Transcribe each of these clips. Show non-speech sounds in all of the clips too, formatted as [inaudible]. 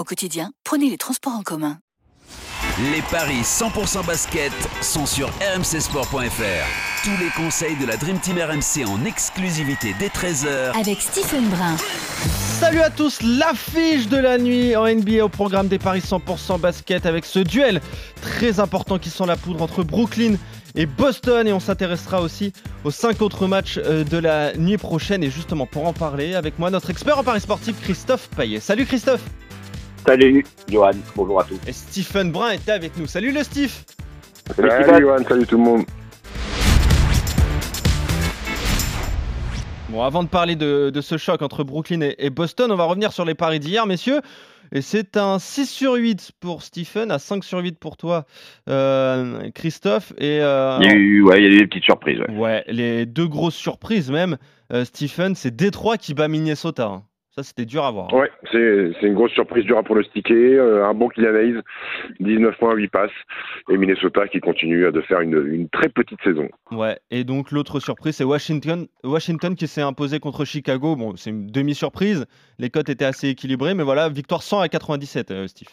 Au quotidien, prenez les transports en commun. Les paris 100% basket sont sur rmcsport.fr. Tous les conseils de la Dream Team RMC en exclusivité dès 13h Avec Stephen Brun. Salut à tous, l'affiche de la nuit en NBA au programme des paris 100% basket avec ce duel très important qui sent la poudre entre Brooklyn et Boston et on s'intéressera aussi aux cinq autres matchs euh, de la nuit prochaine et justement pour en parler avec moi notre expert en paris sportif Christophe Payet. Salut Christophe Salut Johan, bonjour à tous. Et Stephen Brun était avec nous. Salut le Steve Salut. Johan, salut tout le monde. Bon, avant de parler de, de ce choc entre Brooklyn et, et Boston, on va revenir sur les paris d'hier, messieurs. Et c'est un 6 sur 8 pour Stephen, à 5 sur 8 pour toi, euh, Christophe. Et, euh, Il y a eu, ouais, il y a eu des petites surprises. ouais. ouais, les deux grosses surprises même, euh, Stephen, c'est Détroit qui bat Minnesota. hein. Ça, c'était dur à voir. hein. Ouais, c'est c'est une grosse surprise du pour le sticker. Euh, un bon Kylian Hayes, 19 points, 8 passes. Et Minnesota qui continue à de faire une, une très petite saison. Ouais, et donc l'autre surprise, c'est Washington, Washington qui s'est imposé contre Chicago. Bon, c'est une demi-surprise. Les cotes étaient assez équilibrées, mais voilà, victoire 100 à 97, euh, Steve.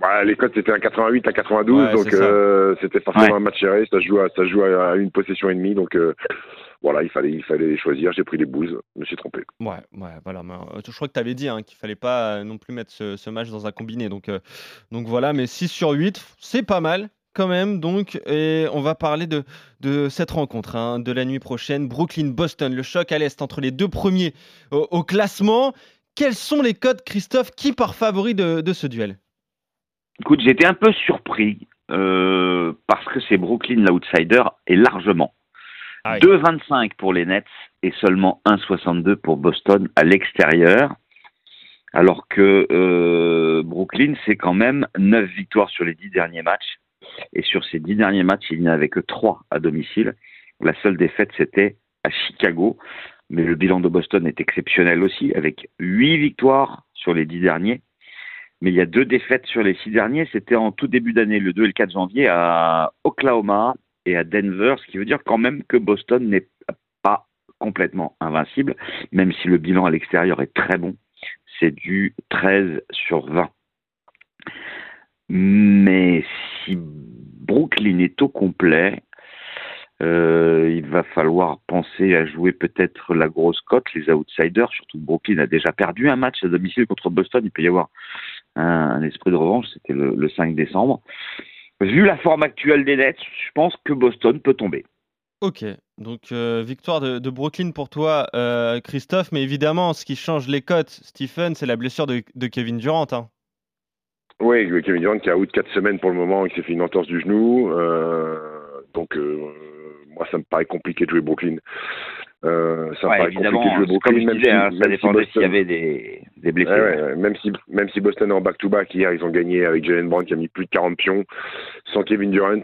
Bah, les cotes c'était un 88 à 92, Ouais, donc euh, c'était forcément Ouais. un match serré. Ça joue à, ça joue à à une possession et demie, donc euh, voilà, il fallait, il fallait les choisir. J'ai pris les bouses, je me suis trompé. Ouais, ouais, voilà. mais, euh, je crois que tu avais dit hein, qu'il fallait pas euh, non plus mettre ce, ce match dans un combiné. Donc, euh, donc voilà, mais 6 sur 8, c'est pas mal quand même. Donc, et on va parler de, de cette rencontre hein, de la nuit prochaine. Brooklyn-Boston, le choc à l'Est entre les deux premiers au, au classement. Quels sont les codes, Christophe? Qui part favori de, de ce duel? Écoute, j'étais un peu surpris euh, parce que c'est Brooklyn l'outsider et largement. Ah oui. 2,25 pour les Nets et seulement 1,62 pour Boston à l'extérieur. Alors que euh, Brooklyn, c'est quand même 9 victoires sur les 10 derniers matchs. Et sur ces 10 derniers matchs, il n'y avait que 3 à domicile. La seule défaite, c'était à Chicago. Mais le bilan de Boston est exceptionnel aussi, avec 8 victoires sur les 10 derniers. Mais il y a deux défaites sur les 6 derniers. C'était en tout début d'année, le 2 et le 4 janvier, à Oklahoma et à Denver, ce qui veut dire quand même que Boston n'est pas complètement invincible, même si le bilan à l'extérieur est très bon. C'est du 13 sur 20. Mais si Brooklyn est au complet, euh, il va falloir penser à jouer peut-être la grosse cote, les outsiders, surtout Brooklyn a déjà perdu un match à domicile contre Boston. Il peut y avoir un, un esprit de revanche, c'était le, le 5 décembre. Vu la forme actuelle des Nets, je pense que Boston peut tomber. Ok, donc euh, victoire de, de Brooklyn pour toi, euh, Christophe. Mais évidemment, ce qui change les cotes, Stephen, c'est la blessure de, de Kevin Durant. hein. Oui, Kevin Durant qui a out 4 semaines pour le moment, il s'est fait une entorse du genou. euh, donc, euh, moi, ça me paraît compliqué de jouer Brooklyn. Euh, ça Ouais, évidemment, de jouer comme même disais, si- hein, même ça dépendait s'il y avait des, des blessés. Ouais, ouais, ouais. Même si même si Boston est en back-to-back hier, ils ont gagné avec Jalen Brown qui a mis plus de 40 pions. Sans Kevin Durant,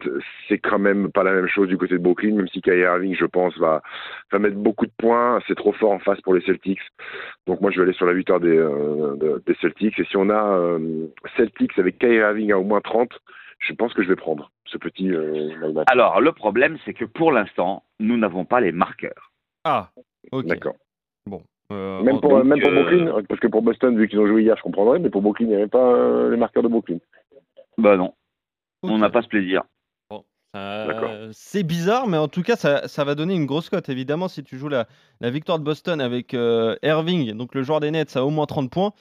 c'est quand même pas la même chose du côté de Brooklyn, même si Kyrie Irving, je pense, va va mettre beaucoup de points. C'est trop fort en face pour les Celtics. Donc moi, je vais aller sur la victoire des euh, de- des Celtics. Et si on a euh, Celtics avec Kyrie Irving à au moins 30, je pense que je vais prendre ce petit. Alors, le problème, c'est que pour l'instant, nous n'avons pas les marqueurs. Ah, ok. D'accord. Bon. euh, Même pour donc, même pour euh, Brooklyn, parce que pour Boston, vu qu'ils ont joué hier, je comprendrais, mais pour Brooklyn, il n'y avait pas euh, les marqueurs de Brooklyn. Bah non, on n'a pas ce plaisir. Euh, D'accord. c'est bizarre, mais en tout cas, ça, ça va donner une grosse cote. Évidemment, si tu joues la, la victoire de Boston avec euh, Irving, donc le joueur des Nets, à au moins 30 points,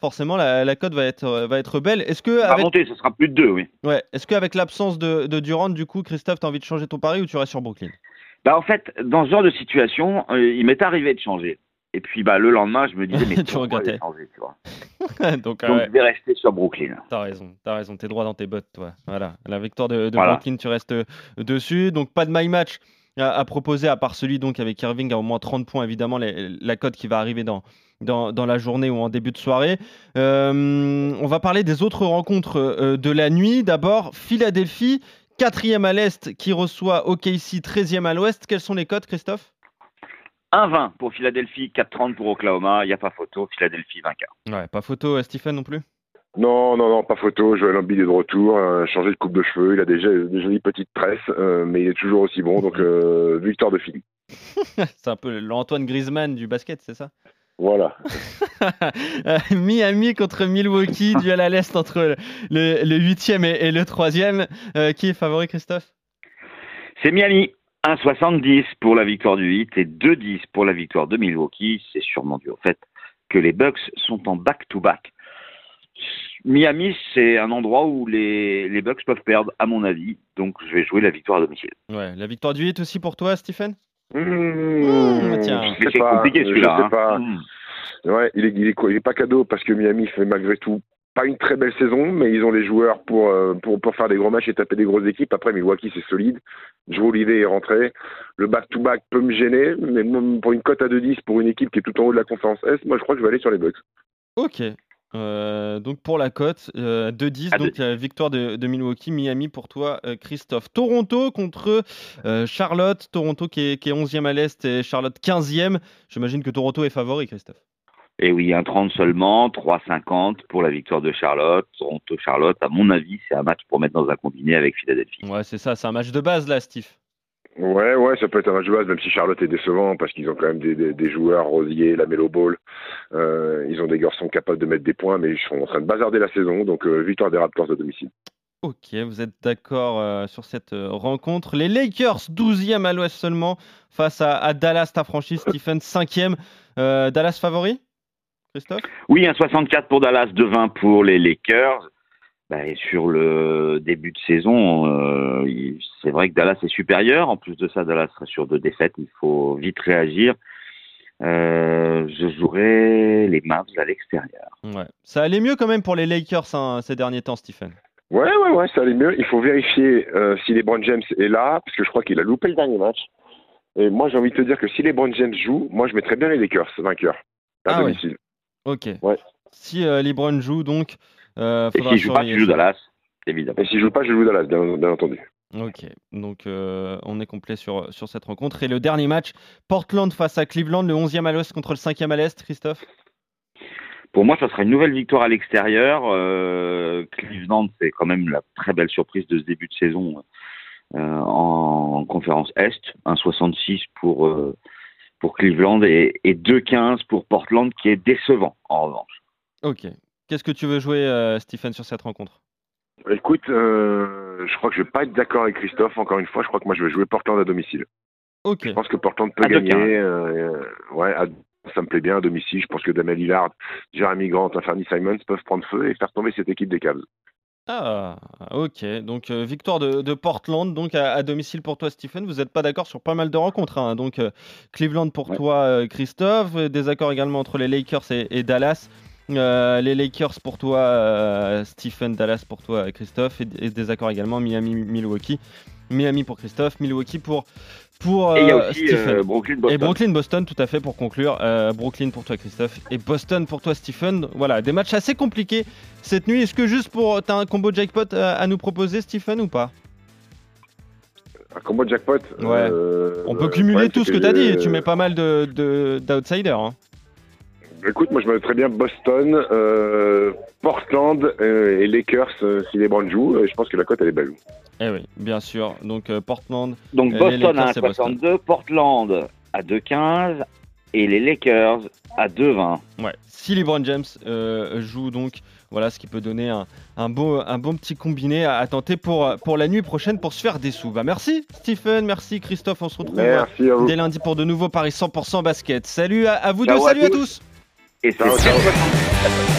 forcément, la, la cote va être, va être belle. Est-ce que, Ça va avec, monter, ce sera plus de deux, oui. ouais, est-ce qu'avec l'absence de, de Durant, du coup, Christophe, tu as envie de changer ton pari ou tu restes sur Brooklyn? Bah en fait, dans ce genre de situation, euh, il m'est arrivé de changer. Et puis bah le lendemain, je me disais mais [laughs] Tu regrettais. changé, tu vois? [laughs] Donc, ah Donc ouais, je vais rester sur Brooklyn. t'as raison, t'as raison, t'es droit dans tes bottes, toi. Voilà, la victoire de, de Voilà. Brooklyn, tu restes euh, dessus. Donc, pas de my match à, proposer, à part celui donc avec Irving à au moins 30 points, évidemment, la cote qui va arriver dans, dans, la journée ou en début de soirée. Euh, on va parler des autres rencontres de la nuit. D'abord, Philadelphie, quatrième à l'Est, qui reçoit OKC, 13e à l'Ouest. Quelles sont les cotes, Christophe? 1-20 pour Philadelphie, 4-30 pour Oklahoma. Il n'y a pas photo. Philadelphie vainqueur. Ouais, pas photo, Stephen non plus? Non, non, non, pas photo. Joël Embiid est de retour, euh, changé de coupe de cheveux. Il a déjà des jolies petites tresses, mais il est toujours aussi bon. Donc, [laughs] victoire de Philly. c'est un peu l'Antoine Griezmann du basket, c'est ça? Voilà. [laughs] Miami contre Milwaukee, duel à l'Est entre le, huitième et, le troisième. Euh, qui est favori, Christophe? C'est Miami. 1,70 pour la victoire du 8 et 2,10 pour la victoire de Milwaukee. C'est sûrement dû au fait que les Bucks sont en back-to-back. Miami, c'est un endroit où les, les, Bucks peuvent perdre, à mon avis. Donc, je vais jouer la victoire à domicile. Ouais, la victoire du 8 aussi pour toi, Stephen? Mmh, mmh, c'est compliqué celui-là. Hein. Mmh. Ouais, il est, il, est, pas cadeau parce que Miami fait malgré tout pas une très belle saison, mais ils ont les joueurs pour, euh, pour, pour faire des gros matchs et taper des grosses équipes. Après, Milwaukee, c'est solide. Joe Olivier est rentré. Le back-to-back peut me gêner, mais pour une cote à 2-10 pour une équipe qui est tout en haut de la conférence S, moi je crois que je vais aller sur les Bucks. Ok, euh, donc pour la cote, 2-10, euh, donc la victoire de, Milwaukee, Miami pour toi, euh, Christophe. Toronto contre Charlotte, Toronto qui est, 11e à l'Est et Charlotte 15e. J'imagine que Toronto est favori, Christophe. Et eh oui, un 30 seulement, 3,50 pour la victoire de Charlotte. Toronto-Charlotte, à mon avis, c'est un match pour mettre dans un combiné avec Philadelphie. Ouais, c'est ça, c'est un match de base là, Steve. Ouais, ouais, ça peut être un match de base, même si Charlotte est décevant, parce qu'ils ont quand même des, des, joueurs, Rosier, la Ball. Euh, ils ont des garçons capables de mettre des points, mais ils sont en train de bazarder la saison, donc euh, victoire des Raptors de domicile. Ok, vous êtes d'accord euh, sur cette rencontre. Les Lakers, 12e à l'ouest seulement, face à, Dallas, ta franchise, Stephen, 5e. Dallas favori? Christophe? Oui, un 64 pour Dallas, 2-20 pour les Lakers. Bah, sur le début de saison, euh, c'est vrai que Dallas est supérieur. En plus de ça, Dallas sera sur deux défaites. Il faut vite réagir. Euh, je jouerai les Mavs à l'extérieur. Ouais. Ça allait mieux quand même pour les Lakers hein, ces derniers temps, Stephen. Ouais, ouais, ouais, ça allait mieux. Il faut vérifier euh, si LeBron James est là, parce que je crois qu'il a loupé le dernier match. Et moi, j'ai envie de te dire que si LeBron James joue, moi, je mettrais bien les Lakers vainqueurs à ah domicile. Ok. Ouais. Si LeBron joue, donc, euh, et s'il joue pas, tu joues Dallas, évidemment. Et s'il joue pas, je joue Dallas, bien, entendu. Ok, donc euh, on est complet sur, sur cette rencontre. Et le dernier match, Portland face à Cleveland, le 11e à l'ouest contre le 5e à l'est, Christophe? Pour moi, ça sera une nouvelle victoire à l'extérieur. Euh, Cleveland, c'est quand même la très belle surprise de ce début de saison en, conférence Est. 1,66 pour, pour Cleveland et, et 2,15 pour Portland, qui est décevant en revanche. Ok, Qu'est-ce que tu veux jouer, euh, Stephen, sur cette rencontre? Écoute, euh, je crois que je vais pas être d'accord avec Christophe. Encore une fois, je crois que moi je vais jouer Portland à domicile. Ok. Je pense que Portland peut gagner. Euh, ouais, ça me plaît bien à domicile. Je pense que Damien Lillard, Jeremy Grant, Anthony Simons peuvent prendre feu et faire tomber cette équipe des Cavs. Ah, ok. Donc victoire de, Portland, donc à, domicile pour toi, Stephen. Vous n'êtes pas d'accord sur pas mal de rencontres. Hein. Donc Cleveland pour toi, Christophe. Désaccord également entre les Lakers et Dallas. Euh, les Lakers pour toi, euh, Stephen Dallas pour toi, Christophe, et, des accords également Miami, Milwaukee. Miami pour Christophe, Milwaukee pour pour et il y a euh, aussi, Brooklyn, Boston. Et Brooklyn, Boston, tout à fait pour conclure. Brooklyn pour toi, Christophe, et Boston pour toi, Stephen. Voilà, des matchs assez compliqués cette nuit. Est-ce que juste pour. T'as un combo jackpot à, nous proposer, Stephen, ou pas? Un combo jackpot Ouais. On peut cumuler tout ce que tu as dit. Tu mets pas mal d'outsiders. De, hein. Écoute, moi je me très bien Boston, euh, Portland euh, et Lakers euh, si les Browns jouent. je pense que la cote elle est belle. Eh oui, bien sûr. Donc Portland. Donc Boston à 1,62, Portland à 2,15 et les Lakers à 2,20. Ouais. Si les Brown James jouent donc, voilà ce qui peut donner un, beau, un bon petit combiné à, tenter pour, pour la nuit prochaine pour se faire des sous. Bah, merci Stephen, merci Christophe. On se retrouve dès lundi pour de nouveaux Paris 100% basket. Salut à, vous deux, salut à tous. Et c'est